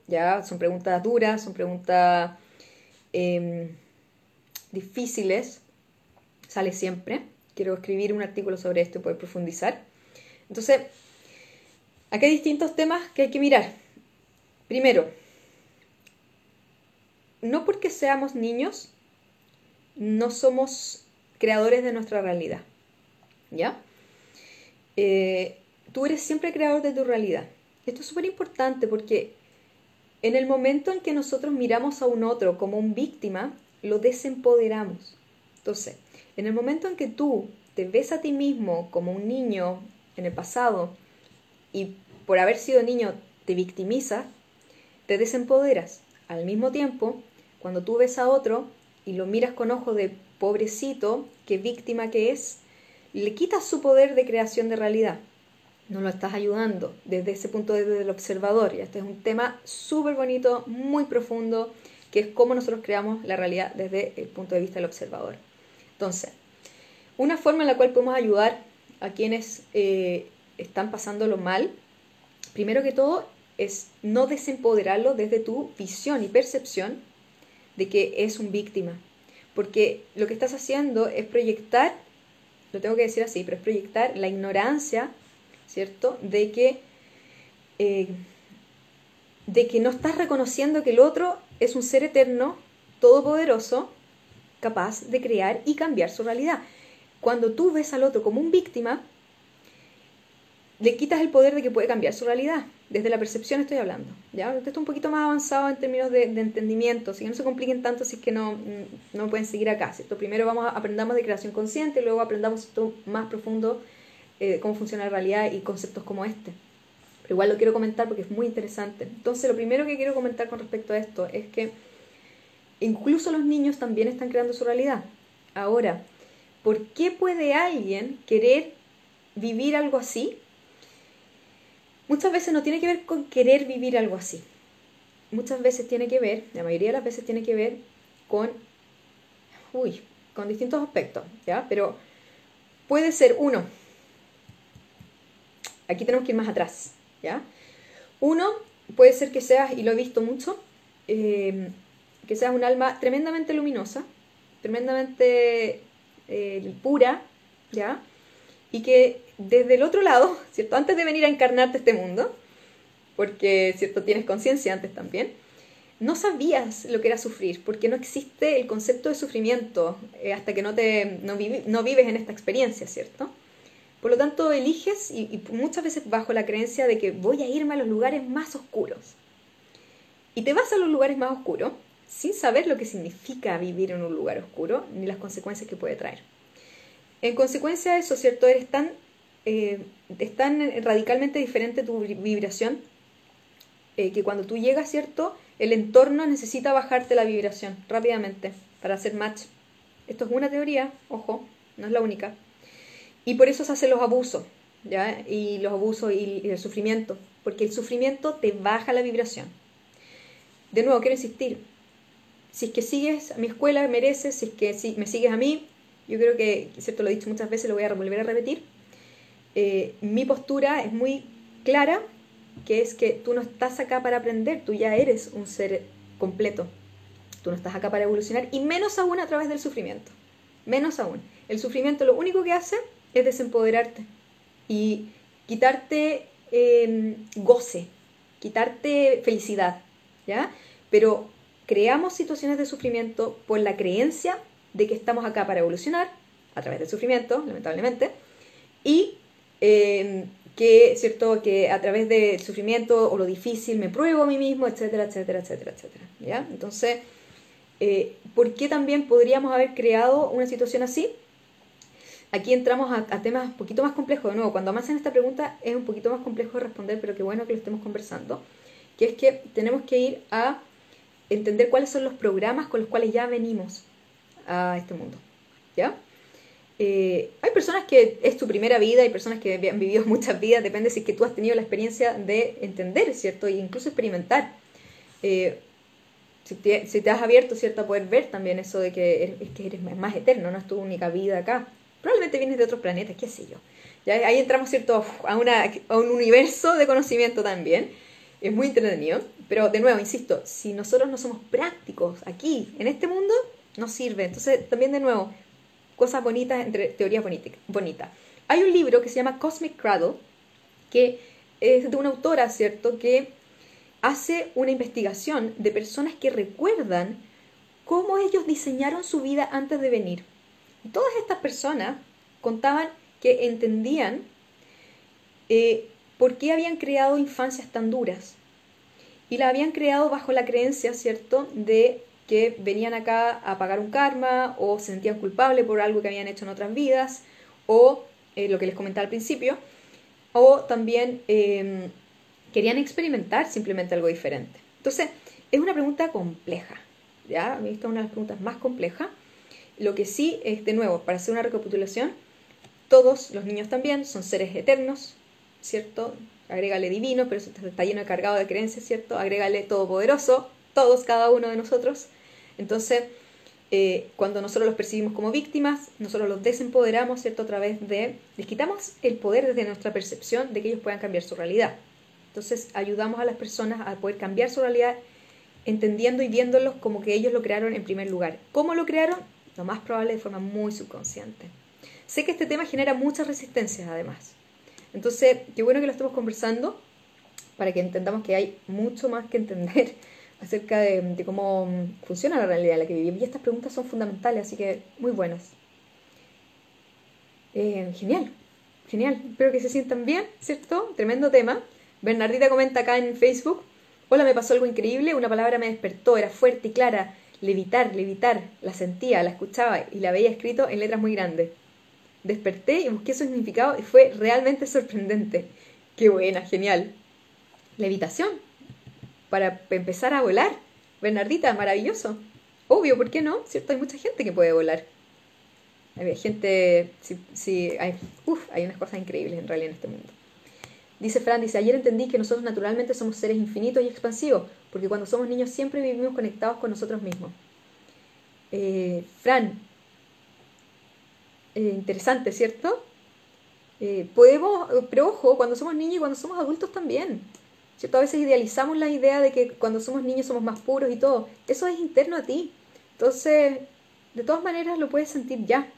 Speaker 1: ¿Ya? Son preguntas duras, son preguntas em, difíciles, sale siempre. Quiero escribir un artículo sobre esto y poder profundizar. Entonces, aquí hay distintos temas que hay que mirar. Primero, no porque seamos niños, no somos creadores de nuestra realidad. ¿Ya? Eh, tú eres siempre creador de tu realidad. Esto es súper importante porque en el momento en que nosotros miramos a un otro como un víctima, lo desempoderamos. Entonces, en el momento en que tú te ves a ti mismo como un niño en el pasado y por haber sido niño te victimizas, te desempoderas. Al mismo tiempo, cuando tú ves a otro y lo miras con ojo de pobrecito, qué víctima que es, le quitas su poder de creación de realidad. No lo estás ayudando desde ese punto desde el observador. Y este es un tema súper bonito, muy profundo, que es cómo nosotros creamos la realidad desde el punto de vista del observador. Entonces, una forma en la cual podemos ayudar a quienes eh, están pasándolo mal, primero que todo, es no desempoderarlo desde tu visión y percepción de que es un víctima. Porque lo que estás haciendo es proyectar lo tengo que decir así, pero es proyectar la ignorancia, ¿cierto? De que, eh, de que no estás reconociendo que el otro es un ser eterno, todopoderoso, capaz de crear y cambiar su realidad. Cuando tú ves al otro como un víctima, le quitas el poder de que puede cambiar su realidad. Desde la percepción estoy hablando. ¿ya? Esto es un poquito más avanzado en términos de, entendimiento, así que no se compliquen tanto si es que no, mm, no pueden seguir acá. ¿cierto? Primero vamos a, aprendamos de creación consciente, luego aprendamos esto más profundo, eh, cómo funciona la realidad y conceptos como este. Pero igual lo quiero comentar porque es muy interesante. Entonces, lo primero que quiero comentar con respecto a esto es que incluso los niños también están creando su realidad. Ahora, ¿por qué puede alguien querer vivir algo así Muchas veces no tiene que ver con querer vivir algo así. Muchas veces tiene que ver, la mayoría de las veces tiene que ver con, uy, con distintos aspectos, ¿ya? Pero puede ser uno, aquí tenemos que ir más atrás, ¿ya? Uno, puede ser que seas, y lo he visto mucho, eh, que seas un alma tremendamente luminosa, tremendamente eh, pura, ¿ya? Y que desde el otro lado, ¿cierto? Antes de venir a encarnarte este mundo, porque, ¿cierto? Tienes conciencia antes también, no sabías lo que era sufrir, porque no existe el concepto de sufrimiento eh, hasta que no, te, no, vives en esta experiencia, ¿cierto? Por lo tanto, eliges, y, y, muchas veces bajo la creencia de que voy a irme a los lugares más oscuros. Y te vas a los lugares más oscuros sin saber lo que significa vivir en un lugar oscuro ni las consecuencias que puede traer. En consecuencia de eso, ¿cierto? Eres tan, eh, radicalmente diferente tu vibración eh, que cuando tú llegas, ¿cierto? El entorno necesita bajarte la vibración rápidamente para hacer match. Esto es una teoría, ojo, no es la única. Y por eso se hacen los abusos, ¿ya? Y los abusos y, y el sufrimiento, porque el sufrimiento te baja la vibración. De nuevo, quiero insistir, si es que sigues a mi escuela, mereces, si es que si me sigues a mí, yo creo que, cierto, lo he dicho muchas veces, lo voy a volver a repetir. Eh, mi postura es muy clara, que es que tú no estás acá para aprender, tú ya eres un ser completo. Tú no estás acá para evolucionar y menos aún a través del sufrimiento. Menos aún. El sufrimiento lo único que hace es desempoderarte y quitarte em, goce, quitarte felicidad, ¿ya? Pero creamos situaciones de sufrimiento por la creencia de que estamos acá para evolucionar, a través del sufrimiento, lamentablemente, y em, que, ¿cierto? que a través del sufrimiento o lo difícil me pruebo a mí mismo, etcétera, etcétera, etcétera, etcétera. ¿ya? Entonces, eh, ¿por qué también podríamos haber creado una situación así? Aquí entramos a, temas un poquito más complejos. De nuevo, cuando en esta pregunta es un poquito más complejo de responder, pero qué bueno que lo estemos conversando, que es que tenemos que ir a entender cuáles son los programas con los cuales ya venimos a este mundo. ¿Ya? Eh, hay personas que es tu primera vida, hay personas que han vivido muchas vidas, depende si es que tú has tenido la experiencia de entender, ¿cierto? E incluso experimentar. Eh, si, te, has abierto, ¿cierto? A poder ver también eso de que eres, que eres más eterno, no es tu única vida acá. Probablemente vienes de otros planetas, qué sé yo. ¿Ya? Ahí entramos, ¿cierto? A, una, a un universo de conocimiento también. Es muy entretenido. Pero de nuevo, insisto, si nosotros no somos prácticos aquí, en este mundo, no sirve. Entonces, también de nuevo, cosas bonitas entre teorías bonitas. Hay un libro que se llama Cosmic Cradle, que es de una autora, ¿cierto?, que hace una investigación de personas que recuerdan cómo ellos diseñaron su vida antes de venir. Y todas estas personas contaban que entendían eh, por qué habían creado infancias tan duras. Y la habían creado bajo la creencia, ¿cierto?, de que venían acá a pagar un karma o se sentían culpables por algo que habían hecho en otras vidas o eh, lo que les comentaba al principio o también em, querían experimentar simplemente algo diferente. Entonces, es una pregunta compleja, ¿ya? Esta es una de las preguntas más complejas. Lo que sí es, de nuevo, para hacer una recapitulación, todos los niños también son seres eternos, ¿cierto? Agrégale divino, pero eso está lleno de cargado de creencias, ¿cierto? Agrégale todopoderoso, todos, cada uno de nosotros. Entonces, eh, cuando nosotros los percibimos como víctimas, nosotros los desempoderamos, ¿cierto? A través de, les quitamos el poder desde nuestra percepción de que ellos puedan cambiar su realidad. Entonces, ayudamos a las personas a poder cambiar su realidad entendiendo y viéndolos como que ellos lo crearon en primer lugar. ¿Cómo lo crearon? Lo más probable de forma muy subconsciente. sé que este tema genera muchas resistencias además. Entonces, qué bueno que lo estemos conversando para que entendamos que hay mucho más que entender acerca de, cómo funciona la realidad en la que vivimos. Y estas preguntas son fundamentales, así que muy buenas. Eh, genial, genial. Espero que se sientan bien, ¿cierto? Tremendo tema. Bernardita comenta acá en Facebook. Hola, me pasó algo increíble, una palabra me despertó, era fuerte y clara. Levitar, levitar. La sentía, la escuchaba y la veía escrito en letras muy grandes. Desperté y busqué su significado y fue realmente sorprendente. Qué buena, genial. Levitación. Para empezar a volar. Bernardita, maravilloso. Obvio, ¿por qué no? ¿Cierto? Hay mucha gente que puede volar. Hay gente, sí, hay, hay unas cosas increíbles en realidad en este mundo. Dice Fran, dice, ayer entendí que nosotros naturalmente somos seres infinitos y expansivos, porque cuando somos niños siempre vivimos conectados con nosotros mismos. Eh, Fran, eh, interesante, ¿cierto? Eh, podemos, pero ojo, cuando somos niños y cuando somos adultos también. ¿Cierto? A veces idealizamos la idea de que cuando somos niños somos más puros y todo. Eso es interno a ti. Entonces, de todas maneras lo puedes sentir ya.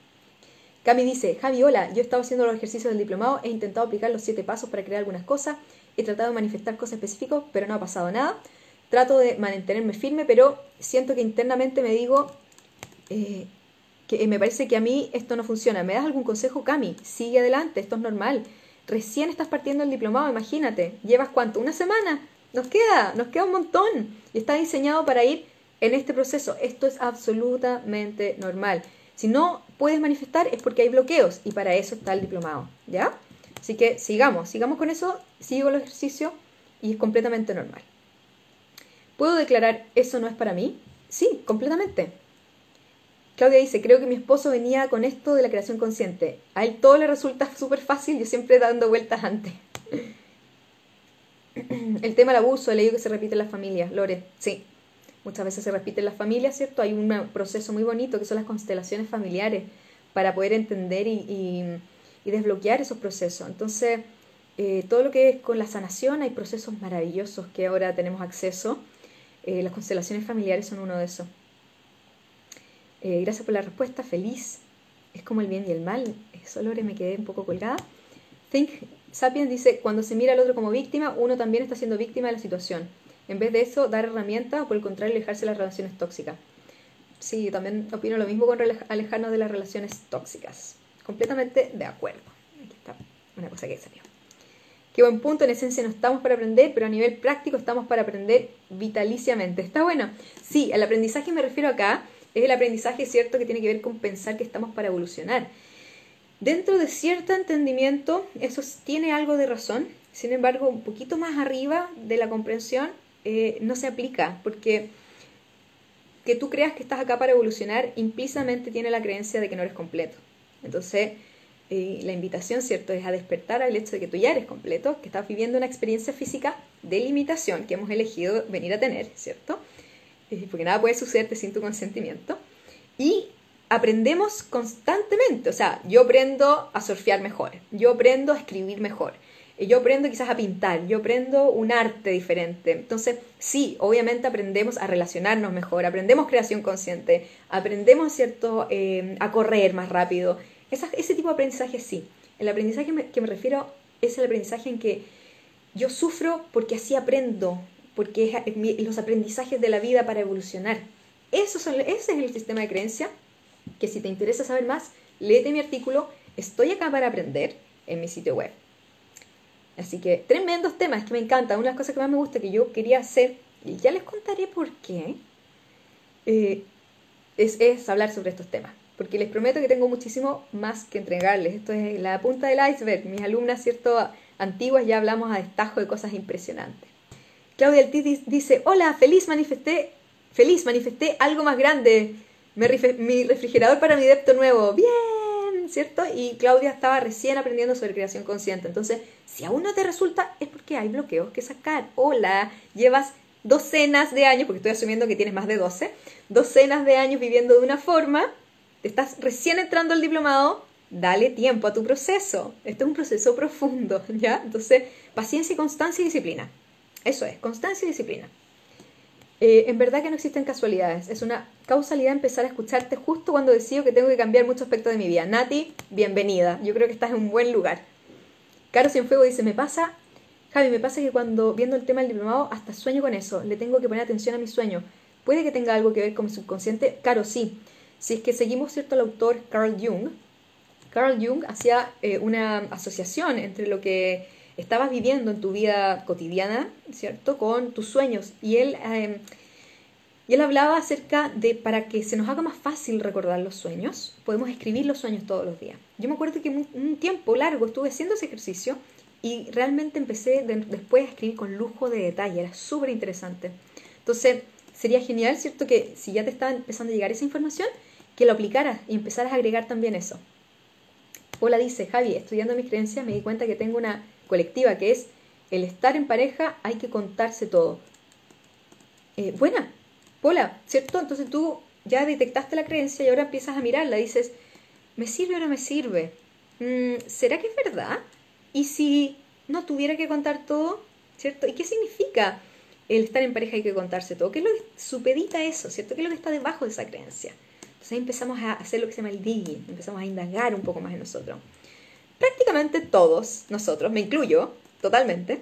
Speaker 1: Cami dice, Javi, hola, yo he estado haciendo los ejercicios del diplomado, he intentado aplicar los siete pasos para crear algunas cosas, he tratado de manifestar cosas específicas, pero no ha pasado nada. Trato de mantenerme firme, pero siento que internamente me digo eh, que me parece que a mí esto no funciona. ¿Me das algún consejo, Cami? Sigue adelante, esto es normal. Recién estás partiendo el diplomado, imagínate. ¿Llevas cuánto? ¿Una semana? Nos queda, nos queda un montón. Y está diseñado para ir en este proceso. Esto es absolutamente normal. Si no puedes manifestar es porque hay bloqueos y para eso está el diplomado, ¿ya? Así que sigamos, sigamos con eso, sigo el ejercicio y es completamente normal. ¿Puedo declarar eso no es para mí? Sí, completamente. Claudia dice, creo que mi esposo venía con esto de la creación consciente. A él todo le resulta súper fácil, yo siempre dando vueltas antes. El tema del abuso, he leído que se repite en las familias. Lore, sí, muchas veces se repite en las familias, ¿cierto? Hay un proceso muy bonito que son las constelaciones familiares para poder entender y, desbloquear esos procesos. Entonces, eh, todo lo que es con la sanación, hay procesos maravillosos que ahora tenemos acceso. Eh, las constelaciones familiares son uno de esos. Eh, gracias por la respuesta, feliz. Es como el bien y el mal. Solo me quedé un poco colgada. Think Sapiens dice, cuando se mira al otro como víctima, uno también está siendo víctima de la situación. En vez de eso, dar herramientas o por el contrario, alejarse de las relaciones tóxicas. Sí, también opino lo mismo con alejarnos de las relaciones tóxicas. Completamente de acuerdo. Aquí está una cosa que salió. Qué buen punto, en esencia no estamos para aprender, pero a nivel práctico estamos para aprender vitaliciamente. ¿Está bueno? Sí, el aprendizaje me refiero acá, es el aprendizaje cierto que tiene que ver con pensar que estamos para evolucionar. Dentro de cierto entendimiento, eso tiene algo de razón, sin embargo, un poquito más arriba de la comprensión, eh, no se aplica, porque que tú creas que estás acá para evolucionar implícitamente tiene la creencia de que no eres completo. Entonces, eh, la invitación, ¿cierto?, es a despertar al hecho de que tú ya eres completo, que estás viviendo una experiencia física de limitación que hemos elegido venir a tener, ¿cierto? Eh, porque nada puede sucederte sin tu consentimiento. Y aprendemos constantemente, o sea, yo aprendo a surfear mejor, yo aprendo a escribir mejor, yo aprendo quizás a pintar, yo aprendo un arte diferente. Entonces, sí, obviamente aprendemos a relacionarnos mejor, aprendemos creación consciente, aprendemos, ¿cierto?, eh, a correr más rápido. ese tipo de aprendizaje sí. El aprendizaje que me refiero es el aprendizaje en que yo sufro porque así aprendo, porque es los aprendizajes de la vida para evolucionar. Eso ese es el sistema de creencia que si te interesa saber más, léete mi artículo, estoy acá para aprender en mi sitio web. Así que tremendos temas que me encanta. Una de las cosas que más me gusta que yo quería hacer, y ya les contaré por qué, eh, es, hablar sobre estos temas. Porque les prometo que tengo muchísimo más que entregarles. Esto es la punta del iceberg. Mis alumnas, ¿cierto? Antiguas ya hablamos a destajo de cosas impresionantes. Claudia Altis dice, hola, feliz manifesté, feliz manifesté algo más grande. mi refrigerador para mi depto nuevo. Bien. ¿cierto? Y Claudia estaba recién aprendiendo sobre creación consciente. Entonces, si aún no te resulta, es porque hay bloqueos que sacar. Hola, llevas docenas de años, porque estoy asumiendo que tienes más de 12, docenas de años viviendo de una forma, estás recién entrando al diplomado, dale tiempo a tu proceso. Este es un proceso profundo, ¿ya? Entonces, paciencia, constancia y disciplina. Eso es, constancia y disciplina. Eh, en verdad que no existen casualidades. Es una causalidad empezar a escucharte justo cuando decido que tengo que cambiar muchos aspectos de mi vida. Nati, bienvenida. Yo creo que estás en un buen lugar. Caro Cienfuego dice, me pasa, Javi, me pasa que cuando viendo el tema del diplomado, hasta sueño con eso. Le tengo que poner atención a mi sueño. ¿Puede que tenga algo que ver con mi subconsciente? Caro, sí. Si es que seguimos, ¿cierto?, al autor Carl Jung. Carl Jung hacía eh, una asociación entre lo que estabas viviendo en tu vida cotidiana, ¿cierto? Con tus sueños. Y él, em, y él hablaba acerca de, para que se nos haga más fácil recordar los sueños, podemos escribir los sueños todos los días. Yo me acuerdo que un, tiempo largo estuve haciendo ese ejercicio y realmente empecé después a escribir con lujo de detalle, era súper interesante. Entonces, sería genial, ¿cierto? Que si ya te está empezando a llegar esa información, que lo aplicaras y empezaras a agregar también eso. Hola dice, Javi, estudiando mis creencias me di cuenta que tengo una colectiva, que es el estar en pareja, hay que contarse todo. Eh, buena, hola, ¿cierto? Entonces tú ya detectaste la creencia y ahora empiezas a mirarla, dices, ¿me sirve o no me sirve? Mm, ¿Será que es verdad? ¿Y si no tuviera que contar todo? ¿Cierto? ¿Y qué significa el estar en pareja hay que contarse todo? ¿Qué es lo que supedita eso? ¿Cierto? ¿Qué es lo que está debajo de esa creencia? Entonces ahí empezamos a hacer lo que se llama el digging, empezamos a indagar un poco más en nosotros prácticamente todos nosotros, me incluyo totalmente,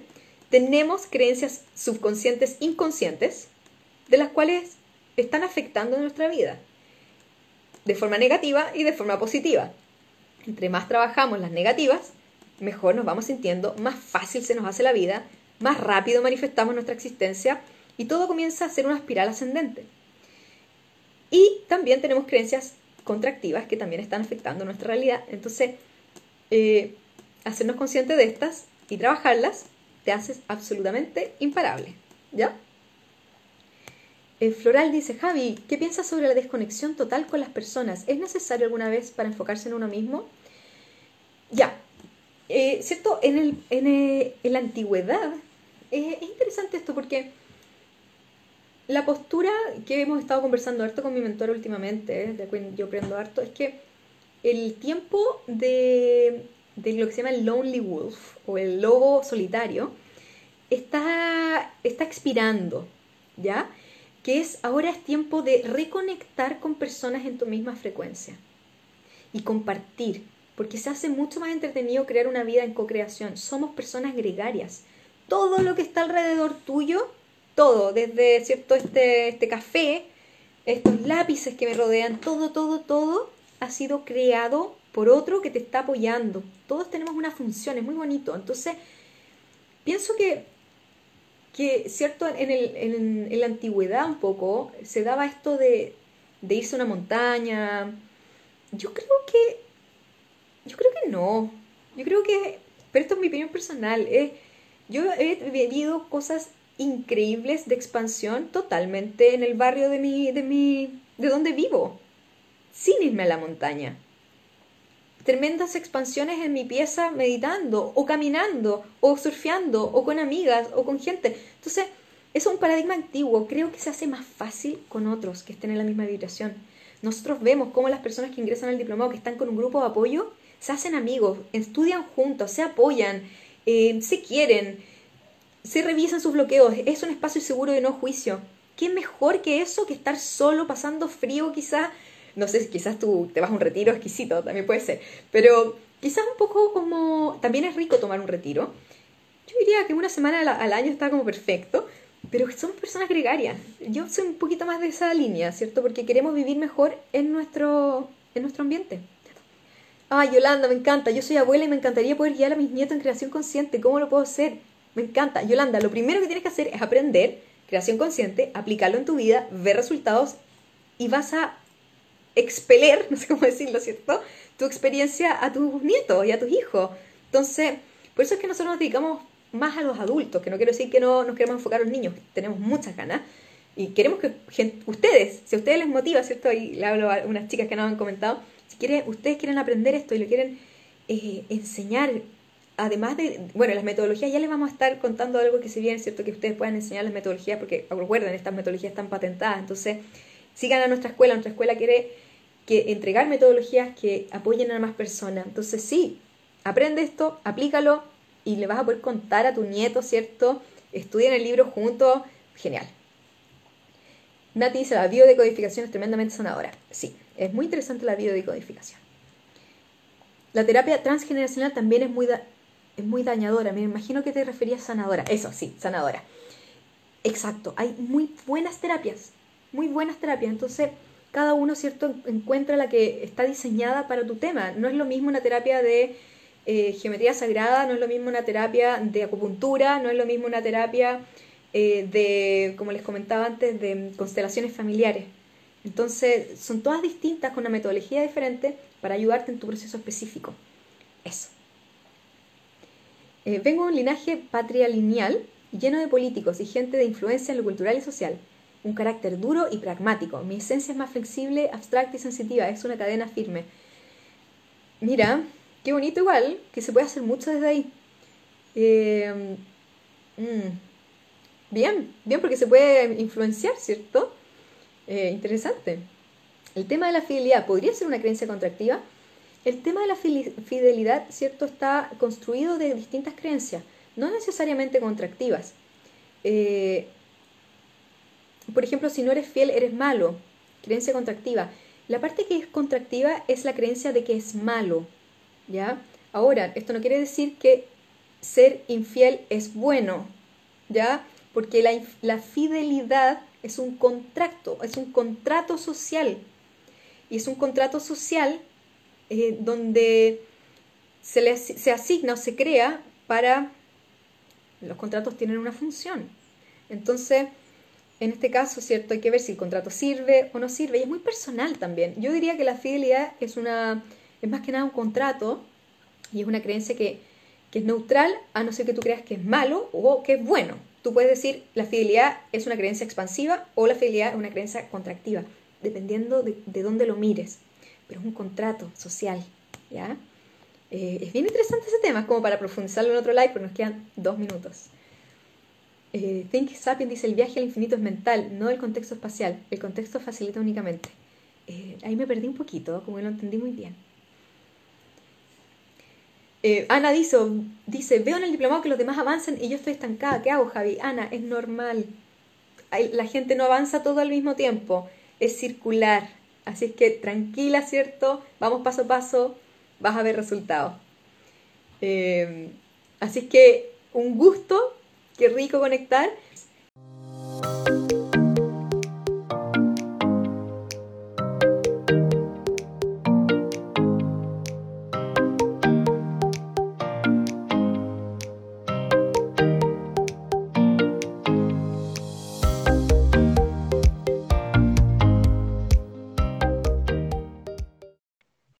Speaker 1: tenemos creencias subconscientes inconscientes de las cuales están afectando nuestra vida de forma negativa y de forma positiva. Entre más trabajamos las negativas, mejor nos vamos sintiendo, más fácil se nos hace la vida, más rápido manifestamos nuestra existencia y todo comienza a ser una espiral ascendente. Y también tenemos creencias contractivas que también están afectando nuestra realidad. Entonces, eh, hacernos conscientes de estas y trabajarlas, te haces absolutamente imparable. ¿Ya? Eh, Floral dice, Javi, ¿qué piensas sobre la desconexión total con las personas? ¿Es necesario alguna vez para enfocarse en uno mismo? Ya, eh, ¿cierto? En, el, en, la antigüedad es interesante esto porque la postura que hemos estado conversando harto con mi mentor últimamente, de que yo aprendo harto, es que el tiempo de, lo que se llama el Lonely Wolf o el lobo solitario está, está expirando, ¿ya? Que es ahora es tiempo de reconectar con personas en tu misma frecuencia y compartir, porque se hace mucho más entretenido crear una vida en co-creación. Somos personas gregarias. Todo lo que está alrededor tuyo, todo, desde cierto este, este café, estos lápices que me rodean, todo, todo, todo ha sido creado por otro que te está apoyando. Todos tenemos una función, es muy bonito. Entonces, pienso que, que cierto, en, el, en, la antigüedad un poco se daba esto de, de irse a una montaña. Yo creo que, yo creo que no. Yo creo que, pero esto es mi opinión personal. yo he vivido cosas increíbles de expansión totalmente en el barrio de mi, de mi, de donde vivo sin irme a la montaña. Tremendas expansiones en mi pieza meditando o caminando o surfeando o con amigas o con gente. Entonces, es un paradigma antiguo. Creo que se hace más fácil con otros que estén en la misma vibración. Nosotros vemos cómo las personas que ingresan al diplomado, que están con un grupo de apoyo, se hacen amigos, estudian juntos, se apoyan, eh, se quieren, se revisan sus bloqueos. Es un espacio seguro de no juicio. ¿Qué mejor que eso que estar solo, pasando frío quizás no sé, quizás tú te vas a un retiro exquisito, también puede ser, pero quizás un poco como, también es rico tomar un retiro. Yo diría que una semana al, año está como perfecto, pero somos personas gregarias. Yo soy un poquito más de esa línea, ¿cierto? Porque queremos vivir mejor en nuestro, en nuestro ambiente. Ay, Yolanda, me encanta. Yo soy abuela y me encantaría poder guiar a mis nietos en creación consciente. ¿Cómo lo puedo hacer? Me encanta. Yolanda, lo primero que tienes que hacer es aprender creación consciente, aplicarlo en tu vida, ver resultados y vas a expeler, no sé cómo decirlo, ¿cierto? Tu experiencia a tus nietos y a tus hijos. Entonces, por eso es que nosotros nos dedicamos más a los adultos, que no quiero decir que no nos queremos enfocar a los niños, tenemos muchas ganas. Y queremos que ustedes, si a ustedes les motiva, ¿cierto? Y le hablo a unas chicas que nos han comentado, si quieren, ustedes quieren aprender esto y lo quieren eh, enseñar, además de, bueno, las metodologías, ya les vamos a estar contando algo que se viene, ¿cierto? Que ustedes puedan enseñar las metodologías, porque recuerden, estas metodologías están patentadas, entonces sigan a nuestra escuela, nuestra escuela quiere que entregar metodologías que apoyen a más personas. Entonces sí, aprende esto, aplícalo y le vas a poder contar a tu nieto, ¿cierto? Estudien el libro juntos, genial. Nati dice, la biodecodificación es tremendamente sanadora. Sí, es muy interesante la biodecodificación. La terapia transgeneracional también es muy, es muy dañadora. Me imagino que te referías sanadora. Eso, sí, sanadora. Exacto, hay muy buenas terapias, muy buenas terapias. Entonces, cada uno, ¿cierto?, encuentra la que está diseñada para tu tema. No es lo mismo una terapia de eh, geometría sagrada, no es lo mismo una terapia de acupuntura, no es lo mismo una terapia eh, de, como les comentaba antes, de constelaciones familiares. Entonces, son todas distintas con una metodología diferente para ayudarte en tu proceso específico. Eso. Eh, vengo de un linaje patrilineal lleno de políticos y gente de influencia en lo cultural y social. Un carácter duro y pragmático. Mi esencia es más flexible, abstracta y sensitiva. Es una cadena firme. Mira, qué bonito igual, que se puede hacer mucho desde ahí. Eh, mm, bien, bien porque se puede influenciar, ¿cierto? Eh, interesante. El tema de la fidelidad podría ser una creencia contractiva. El tema de la fidelidad, ¿cierto?, está construido de distintas creencias, no necesariamente contractivas. Eh, por ejemplo, si no eres fiel, eres malo. Creencia contractiva. La parte que es contractiva es la creencia de que es malo. ¿Ya? Ahora, esto no quiere decir que ser infiel es bueno. ¿Ya? Porque la, la fidelidad es un contrato, es un contrato social. Y es un contrato social eh, donde se, se asigna o se crea para... Los contratos tienen una función. Entonces, en este caso, ¿cierto? Hay que ver si el contrato sirve o no sirve. Y es muy personal también. Yo diría que la fidelidad es una... es más que nada un contrato y es una creencia que, que es neutral a no ser que tú creas que es malo o que es bueno. Tú puedes decir la fidelidad es una creencia expansiva o la fidelidad es una creencia contractiva, dependiendo de, dónde lo mires. Pero es un contrato social, ¿ya? Eh, es bien interesante ese tema, es como para profundizarlo en otro live, pero nos quedan dos minutos. Eh, Think Sapien dice, el viaje al infinito es mental, no el contexto espacial. El contexto facilita únicamente. Eh, ahí me perdí un poquito, como que lo entendí muy bien. Eh, Ana dice, dice, veo en el diplomado que los demás avanzan y yo estoy estancada. ¿Qué hago, Javi? Ana, es normal. la gente no avanza todo al mismo tiempo. Es circular. Así es que tranquila, ¿cierto? Vamos paso a paso, vas a ver resultados. Así es que un gusto, qué rico conectar.